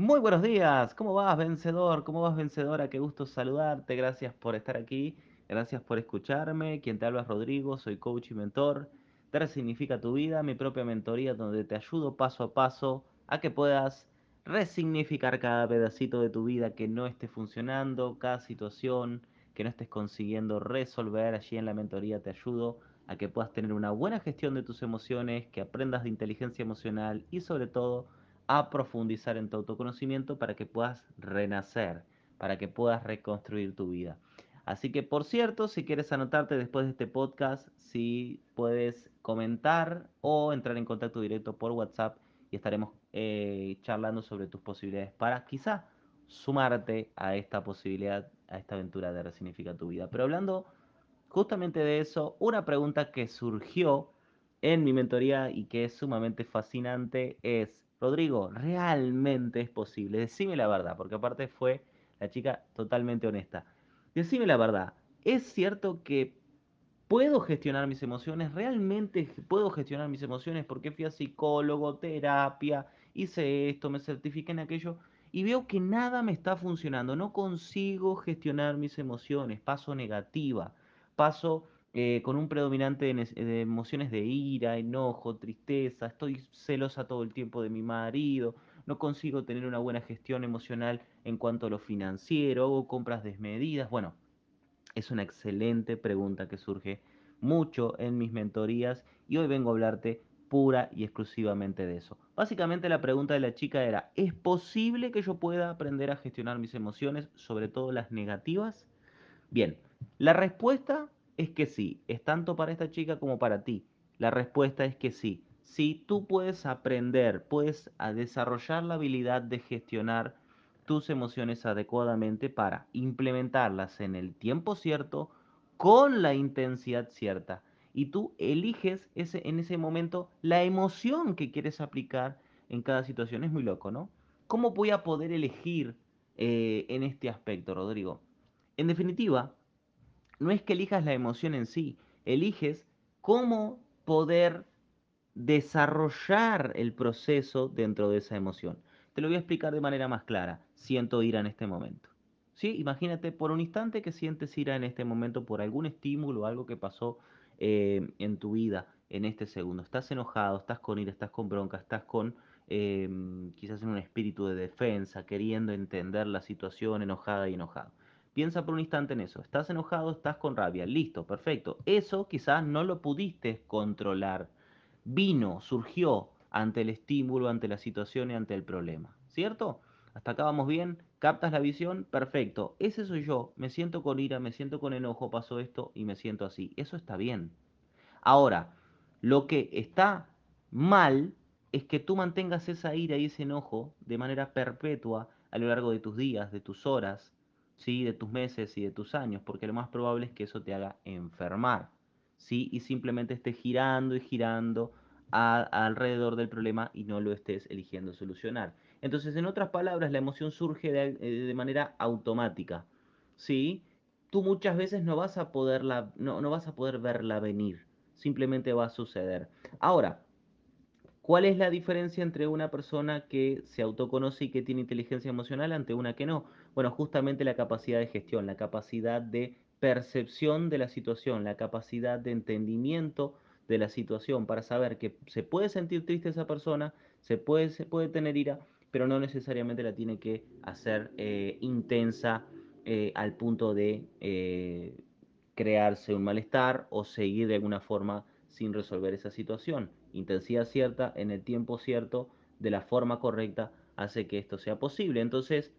Muy buenos días, ¿cómo vas, vencedor? ¿Cómo vas, vencedora? Qué gusto saludarte, gracias por estar aquí, gracias por escucharme. Quien te habla es Rodrigo, soy coach y mentor. Te Significa tu vida, mi propia mentoría donde te ayudo paso a paso a que puedas resignificar cada pedacito de tu vida que no esté funcionando, cada situación que no estés consiguiendo resolver. Allí en la mentoría te ayudo a que puedas tener una buena gestión de tus emociones, que aprendas de inteligencia emocional y sobre todo a profundizar en tu autoconocimiento para que puedas renacer, para que puedas reconstruir tu vida. Así que, por cierto, si quieres anotarte después de este podcast, si puedes comentar o entrar en contacto directo por WhatsApp y estaremos eh, charlando sobre tus posibilidades para quizá sumarte a esta posibilidad, a esta aventura de resignificar tu vida. Pero hablando justamente de eso, una pregunta que surgió en mi mentoría y que es sumamente fascinante es, Rodrigo, ¿realmente es posible? Decime la verdad, porque aparte fue la chica totalmente honesta. Decime la verdad, ¿es cierto que puedo gestionar mis emociones? ¿Realmente puedo gestionar mis emociones? Porque fui a psicólogo, terapia, hice esto, me certifiqué en aquello y veo que nada me está funcionando. No consigo gestionar mis emociones, paso negativa, paso eh, con un predominante de, emociones de ira, enojo, tristeza, estoy celosa todo el tiempo de mi marido, no consigo tener una buena gestión emocional en cuanto a lo financiero, hago compras desmedidas. Bueno, es una excelente pregunta que surge mucho en mis mentorías y hoy vengo a hablarte pura y exclusivamente de eso. Básicamente la pregunta de la chica era, ¿es posible que yo pueda aprender a gestionar mis emociones, sobre todo las negativas? Bien, la respuesta es que sí, es tanto para esta chica como para ti. La respuesta es que sí. Si tú puedes aprender, puedes desarrollar la habilidad de gestionar tus emociones adecuadamente para implementarlas en el tiempo cierto, con la intensidad cierta. Y tú eliges ese, en ese momento la emoción que quieres aplicar en cada situación. Es muy loco, ¿no? ¿Cómo voy a poder elegir eh, en este aspecto, Rodrigo? En definitiva, no es que elijas la emoción en sí, eliges cómo poder desarrollar el proceso dentro de esa emoción. Te lo voy a explicar de manera más clara. Siento ira en este momento. ¿Sí? Imagínate por un instante que sientes ira en este momento por algún estímulo o algo que pasó eh, en tu vida en este segundo. Estás enojado, estás con ira, estás con bronca, estás con em, quizás en un espíritu de defensa, queriendo entender la situación enojada y enojado. Piensa por un instante en eso. Estás enojado, estás con rabia. Listo, perfecto. Eso quizás no lo pudiste controlar. Vino, surgió ante el estímulo, ante la situación y ante el problema. ¿Cierto? Hasta acá vamos bien. ¿Captas la visión? Perfecto. Ese soy yo. Me siento con ira, me siento con enojo, pasó esto y me siento así. Eso está bien. Ahora, lo que está mal es que tú mantengas esa ira y ese enojo de manera perpetua a lo largo de tus días, de tus horas, ¿sí? de tus meses y de tus años, porque lo más probable es que eso te haga enfermar, ¿sí? y simplemente estés girando y girando alrededor del problema y no lo estés eligiendo solucionar. Entonces, en otras palabras, la emoción surge de, eh, de manera automática, ¿sí? Tú muchas veces no vas, a poderla, no, no vas a poder verla venir, simplemente va a suceder. Ahora, ¿Cuál es la diferencia entre una persona que se autoconoce y que tiene inteligencia emocional ante una que no? Bueno, justamente la capacidad de gestión, la capacidad de percepción de la situación, la capacidad de entendimiento de la situación para saber que se puede sentir triste esa persona, se puede, se puede tener ira, pero no necesariamente la tiene que hacer eh, intensa eh, al punto de eh, crearse un malestar o seguir de alguna forma sin resolver esa situación. Intensidad cierta, en el tiempo cierto, de la forma correcta, hace que esto sea posible. Entonces,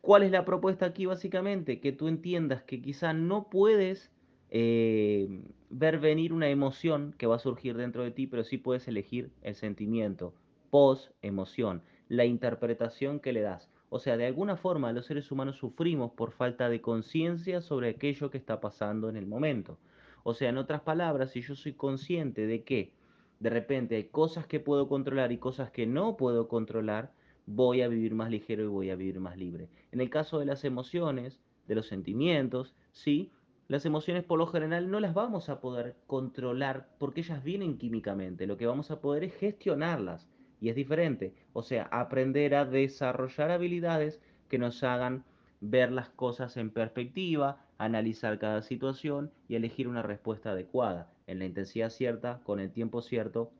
¿cuál es la propuesta aquí básicamente? Que tú entiendas que quizá no puedes eh, ver venir una emoción que va a surgir dentro de ti, pero sí puedes elegir el sentimiento, post emoción, la interpretación que le das. O sea, de alguna forma los seres humanos sufrimos por falta de conciencia sobre aquello que está pasando en el momento. O sea, en otras palabras, si yo soy consciente de que de repente hay cosas que puedo controlar y cosas que no puedo controlar, voy a vivir más ligero y voy a vivir más libre. En el caso de las emociones, de los sentimientos, sí, las emociones por lo general no las vamos a poder controlar porque ellas vienen químicamente. Lo que vamos a poder es gestionarlas. y es diferente. O sea, aprender a desarrollar habilidades que nos hagan ver las cosas en perspectiva, analizar cada situación y elegir una respuesta adecuada, en la intensidad cierta, con el tiempo cierto,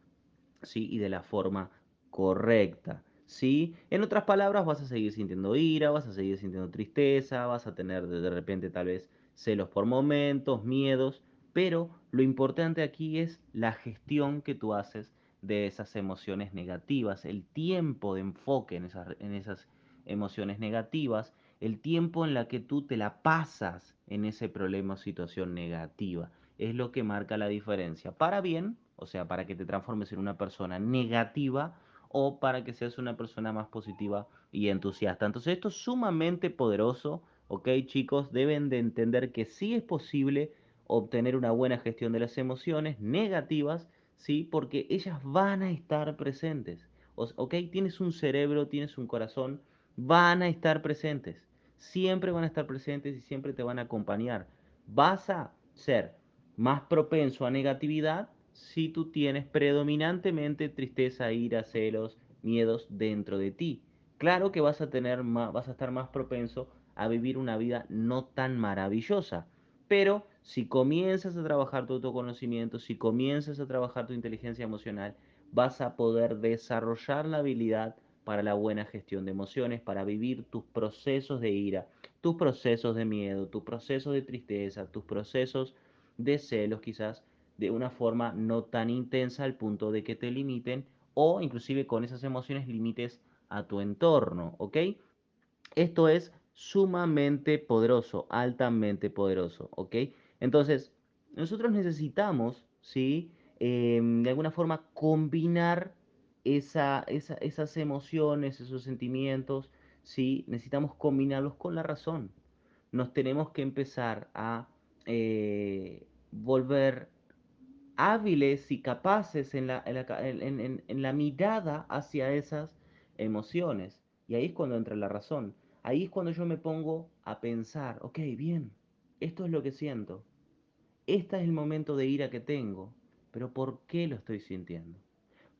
¿sí? y de la forma correcta. ¿sí? En otras palabras, vas a seguir sintiendo ira, vas a seguir sintiendo tristeza, vas a tener de repente tal vez celos por momentos, miedos, pero lo importante aquí es la gestión que tú haces de esas emociones negativas, el tiempo de enfoque en esas, en esas emociones negativas, el tiempo en la que tú te la pasas en ese problema o situación negativa. Es lo que marca la diferencia. Para bien, o sea, para que te transformes en una persona negativa o para que seas una persona más positiva y entusiasta. Entonces esto es sumamente poderoso, ¿ok chicos? Deben de entender que sí es posible obtener una buena gestión de las emociones negativas, ¿sí? Porque ellas van a estar presentes, ¿ok? Tienes un cerebro, tienes un corazón, van a estar presentes, siempre van a estar presentes y siempre te van a acompañar. Vas a ser más propenso a negatividad si tú tienes predominantemente tristeza, ira, celos, miedos dentro de ti. Claro que vas a tener más, vas a estar más propenso a vivir una vida no tan maravillosa, pero si comienzas a trabajar tu autoconocimiento, si comienzas a trabajar tu inteligencia emocional, vas a poder desarrollar la habilidad para la buena gestión de emociones, para vivir tus procesos de ira, tus procesos de miedo, tus procesos de tristeza, tus procesos de celos quizás de una forma no tan intensa al punto de que te limiten o inclusive con esas emociones limites a tu entorno, ¿ok? Esto es sumamente poderoso, altamente poderoso, ¿ok? Entonces, nosotros necesitamos, ¿sí? Em, de alguna forma combinar esa, esas emociones, esos sentimientos, ¿sí? Necesitamos combinarlos con la razón. Nos tenemos que empezar a eh, volver hábiles y capaces en la, en, la, mirada hacia esas emociones. Y ahí es cuando entra la razón. Ahí es cuando yo me pongo a pensar, ok, bien, esto es lo que siento. Este es el momento de ira que tengo. Pero ¿por qué lo estoy sintiendo?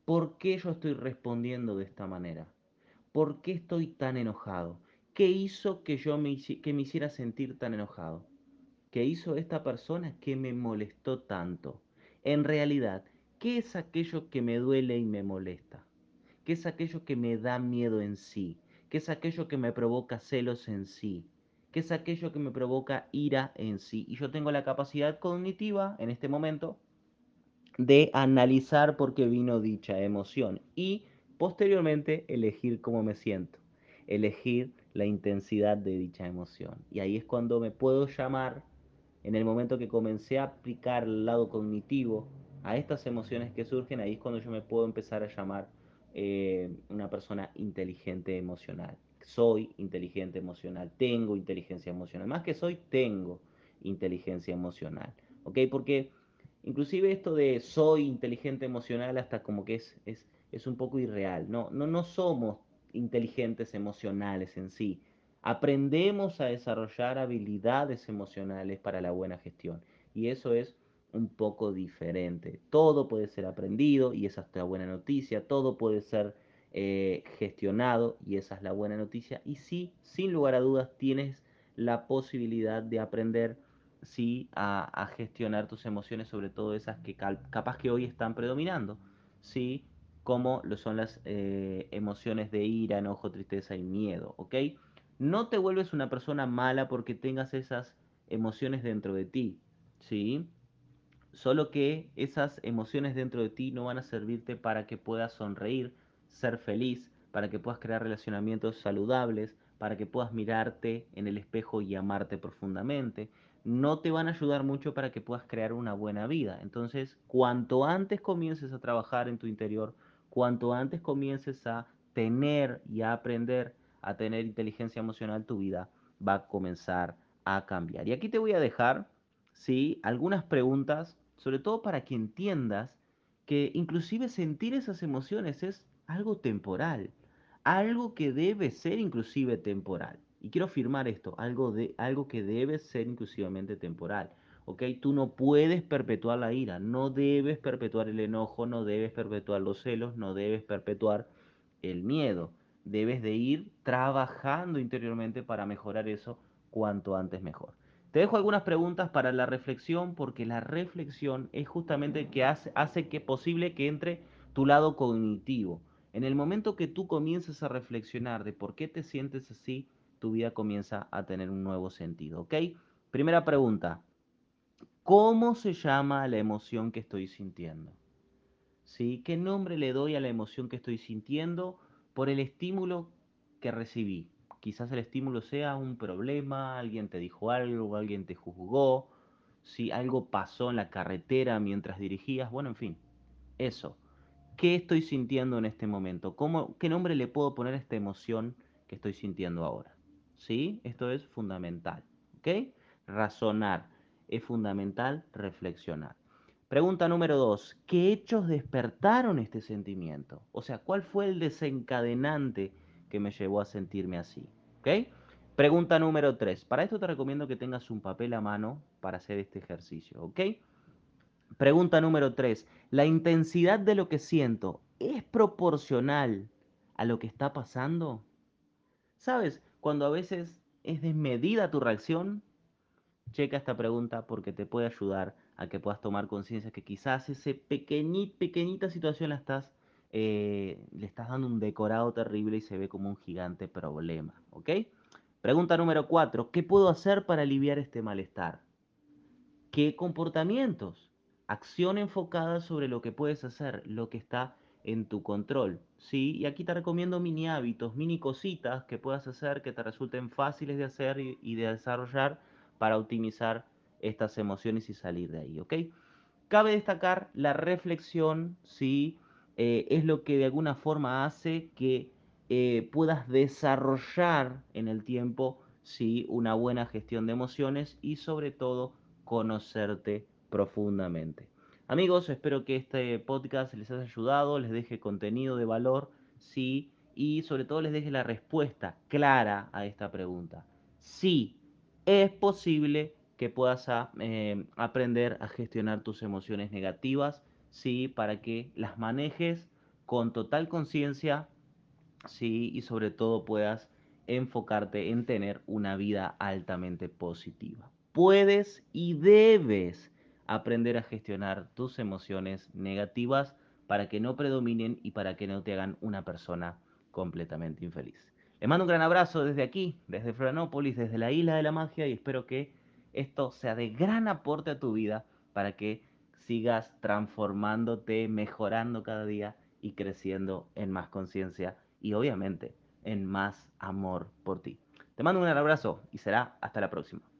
¿Por qué yo estoy respondiendo de esta manera? ¿Por qué estoy tan enojado? ¿Qué hizo que yo me, me hiciera sentir tan enojado? ¿Qué hizo esta persona que me molestó tanto? En realidad, ¿qué es aquello que me duele y me molesta? ¿Qué es aquello que me da miedo en sí? ¿Qué es aquello que me provoca celos en sí? ¿Qué es aquello que me provoca ira en sí? Y yo tengo la capacidad cognitiva en este momento de analizar por qué vino dicha emoción y posteriormente elegir cómo me siento, elegir la intensidad de dicha emoción. Y ahí es cuando me puedo llamar en el momento que comencé a aplicar el lado cognitivo a estas emociones que surgen, ahí es cuando yo me puedo empezar a llamar eh, una persona inteligente emocional. Soy inteligente emocional, tengo inteligencia emocional. Más que soy, tengo inteligencia emocional. ¿Ok? Porque inclusive esto de soy inteligente emocional hasta como que es, es, es un poco irreal. No, no, no somos inteligentes emocionales en sí aprendemos a desarrollar habilidades emocionales para la buena gestión. Y eso es un poco diferente. Todo puede ser aprendido y esa es la buena noticia. Todo puede ser eh, gestionado y esa es la buena noticia. Y sí, sin lugar a dudas, tienes la posibilidad de aprender sí, a, gestionar tus emociones, sobre todo esas que capaz que hoy están predominando. Sí, como lo son las eh, emociones de ira, enojo, tristeza y miedo, ¿ok? No te vuelves una persona mala porque tengas esas emociones dentro de ti, ¿sí? Solo que esas emociones dentro de ti no van a servirte para que puedas sonreír, ser feliz, para que puedas crear relacionamientos saludables, para que puedas mirarte en el espejo y amarte profundamente. No te van a ayudar mucho para que puedas crear una buena vida. Entonces, cuanto antes comiences a trabajar en tu interior, cuanto antes comiences a tener y a aprender a tener inteligencia emocional, tu vida va a comenzar a cambiar. Y aquí te voy a dejar, ¿sí? Algunas preguntas, sobre todo para que entiendas que inclusive sentir esas emociones es algo temporal, algo que debe ser inclusive temporal. Y quiero afirmar esto, algo, de, algo que debe ser inclusivamente temporal. ¿ok? Tú no puedes perpetuar la ira, no debes perpetuar el enojo, no debes perpetuar los celos, no debes perpetuar el miedo. Debes de ir trabajando interiormente para mejorar eso cuanto antes mejor. Te dejo algunas preguntas para la reflexión porque la reflexión es justamente que hace, hace que posible que entre tu lado cognitivo. En el momento que tú comiences a reflexionar de por qué te sientes así, tu vida comienza a tener un nuevo sentido, ¿ok? Primera pregunta, ¿cómo se llama la emoción que estoy sintiendo? ¿Sí? ¿Qué nombre le doy a la emoción que estoy sintiendo por el estímulo que recibí? Quizás el estímulo sea un problema, alguien te dijo algo, alguien te juzgó, si algo pasó en la carretera mientras dirigías, bueno, en fin, eso. ¿Qué estoy sintiendo en este momento? ¿Cómo, ¿Qué nombre le puedo poner a esta emoción que estoy sintiendo ahora? ¿Sí? Esto es fundamental. ¿Ok? Razonar. Es fundamental reflexionar. Pregunta número dos. ¿Qué hechos despertaron este sentimiento? O sea, ¿cuál fue el desencadenante que me llevó a sentirme así? ¿Ok? Pregunta número tres. Para esto te recomiendo que tengas un papel a mano para hacer este ejercicio. ¿Ok? Pregunta número 3. ¿La intensidad de lo que siento es proporcional a lo que está pasando? ¿Sabes? Cuando a veces es desmedida tu reacción, checa esta pregunta porque te puede ayudar a que puedas tomar conciencia que quizás esa pequeñita situación la estás, eh, le estás dando un decorado terrible y se ve como un gigante problema. ¿Ok? Pregunta número 4. ¿Qué puedo hacer para aliviar este malestar? ¿Qué comportamientos? acción enfocada sobre lo que puedes hacer, lo que está en tu control. ¿sí? Y aquí te recomiendo mini hábitos, mini cositas que puedas hacer que te resulten fáciles de hacer y, de desarrollar para optimizar estas emociones y salir de ahí. ¿ok? Cabe destacar la reflexión, ¿sí? Eh, es lo que de alguna forma hace que eh, puedas desarrollar en el tiempo ¿sí? una buena gestión de emociones y sobre todo conocerte profundamente. Amigos, espero que este podcast les haya ayudado, les deje contenido de valor, sí, y sobre todo les deje la respuesta clara a esta pregunta. Sí, es posible que puedas ah, eh, aprender a gestionar tus emociones negativas, sí, para que las manejes con total conciencia, sí, y sobre todo puedas enfocarte en tener una vida altamente positiva. Puedes y debes aprender a gestionar tus emociones negativas para que no predominen y para que no te hagan una persona completamente infeliz. Les mando un gran abrazo desde aquí, desde Florianópolis, desde la isla de la magia y espero que esto sea de gran aporte a tu vida para que sigas transformándote, mejorando cada día y creciendo en más conciencia y obviamente en más amor por ti. Te mando un gran abrazo y será hasta la próxima.